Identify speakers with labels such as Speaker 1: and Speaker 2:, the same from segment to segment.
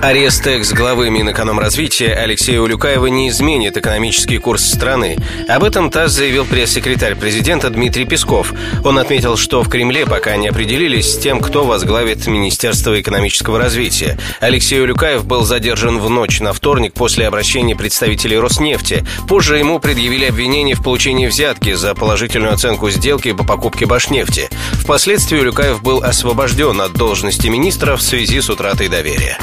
Speaker 1: Арест экс-главы Минэкономразвития Алексея Улюкаева не изменит экономический курс страны. Об этом ТАСС заявил пресс-секретарь президента Дмитрий Песков. Он отметил, что в Кремле пока не определились с тем, кто возглавит Министерство экономического развития. Алексей Улюкаев был задержан в ночь на вторник после обращения представителей Роснефти. Позже ему предъявили обвинение в получении взятки за положительную оценку сделки по покупке Башнефти. Впоследствии Улюкаев был освобожден от должности министра в связи с утратой доверия.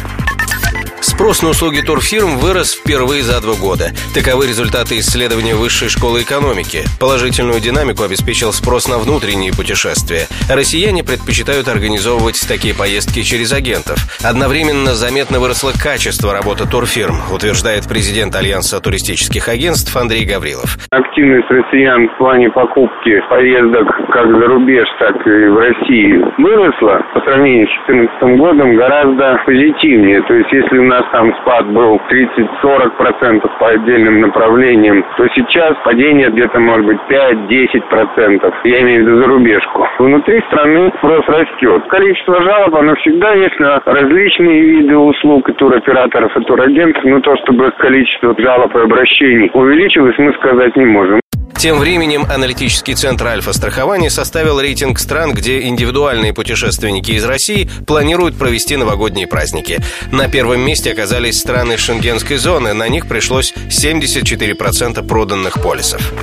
Speaker 1: Спрос на услуги турфирм вырос впервые за два года. Таковы результаты исследования Высшей школы экономики. Положительную динамику обеспечил спрос на внутренние путешествия. Россияне предпочитают организовывать такие поездки через агентов. Одновременно заметно выросло качество работы турфирм, утверждает президент Альянса туристических агентств Андрей Гаврилов.
Speaker 2: Активность россиян в плане покупки поездок как за рубеж, так и в России выросла по сравнению с 2014 годом гораздо позитивнее. То есть если у нас там спад был 30-40% по отдельным направлениям, то сейчас падение где-то может быть 5-10%. Я имею в виду зарубежку. Внутри страны спрос растет. Количество жалоб, оно всегда есть на различные виды услуг и туроператоров, и турагентов, но то, чтобы количество жалоб и обращений увеличилось, мы сказать не можем.
Speaker 1: Тем временем аналитический центр Альфа-страхования составил рейтинг стран, где индивидуальные путешественники из России планируют провести новогодние праздники. На первом месте оказались страны шенгенской зоны, на них пришлось 74% проданных полисов.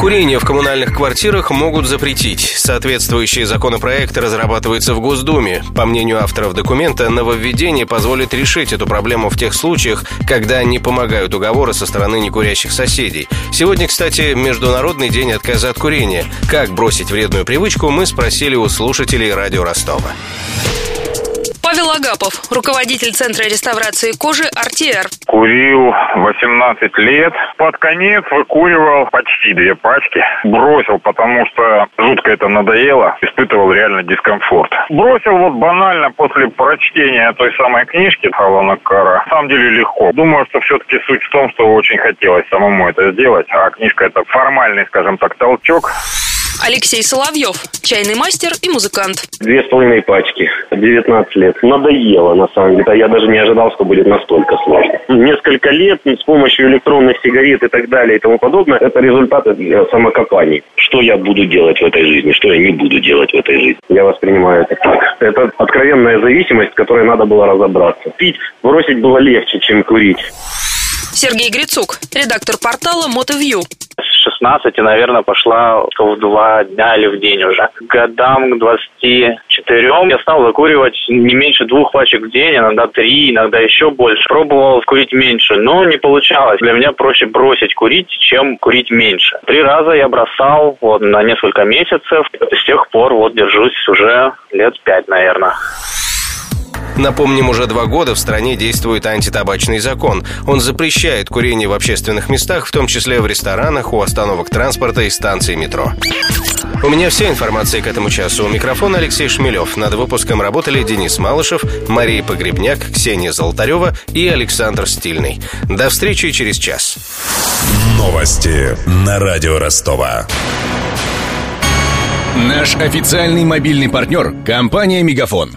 Speaker 1: Курение в коммунальных квартирах могут запретить. Соответствующие законопроекты разрабатываются в Госдуме. По мнению авторов документа, нововведение позволит решить эту проблему в тех случаях, когда не помогают уговоры со стороны некурящих соседей. Сегодня, кстати, Международный день отказа от курения. Как бросить вредную привычку, мы спросили у слушателей радио Ростова.
Speaker 3: Павел Агапов, руководитель Центра реставрации кожи «Артиэр».
Speaker 4: Курил 18 лет. Под конец выкуривал почти две пачки. Бросил, потому что жутко это надоело. Испытывал реально дискомфорт. Бросил вот банально после прочтения той самой книжки Алана Кара. На самом деле легко. Думаю, что все-таки суть в том, что очень хотелось самому это сделать. А книжка это формальный, скажем так, толчок.
Speaker 3: Алексей Соловьев, чайный мастер и музыкант.
Speaker 5: Две с половиной пачки, 19 лет. Надоело, на самом деле. Я даже не ожидал, что будет настолько сложно. Несколько лет с помощью электронных сигарет и так далее и тому подобное, это результаты самокопаний. Что я буду делать в этой жизни, что я не буду делать в этой жизни. Я воспринимаю это так. Это откровенная зависимость, которой надо было разобраться. Пить, бросить было легче, чем курить.
Speaker 3: Сергей Грицук, редактор портала
Speaker 6: «Мотовью». 16, и, наверное, пошла в два дня или в день уже. К годам к 24 я стал закуривать не меньше двух пачек в день, иногда три, иногда еще больше. Пробовал курить меньше, но не получалось. Для меня проще бросить курить, чем курить меньше. Три раза я бросал вот, на несколько месяцев. С тех пор вот держусь уже лет пять, наверное.
Speaker 1: Напомним, уже два года в стране действует антитабачный закон. Он запрещает курение в общественных местах, в том числе в ресторанах, у остановок транспорта и станций метро. У меня вся информация к этому часу. У микрофона Алексей Шмелев. Над выпуском работали Денис Малышев, Мария Погребняк, Ксения Золотарева и Александр Стильный. До встречи через час.
Speaker 7: Новости на радио Ростова.
Speaker 8: Наш официальный мобильный партнер – компания «Мегафон».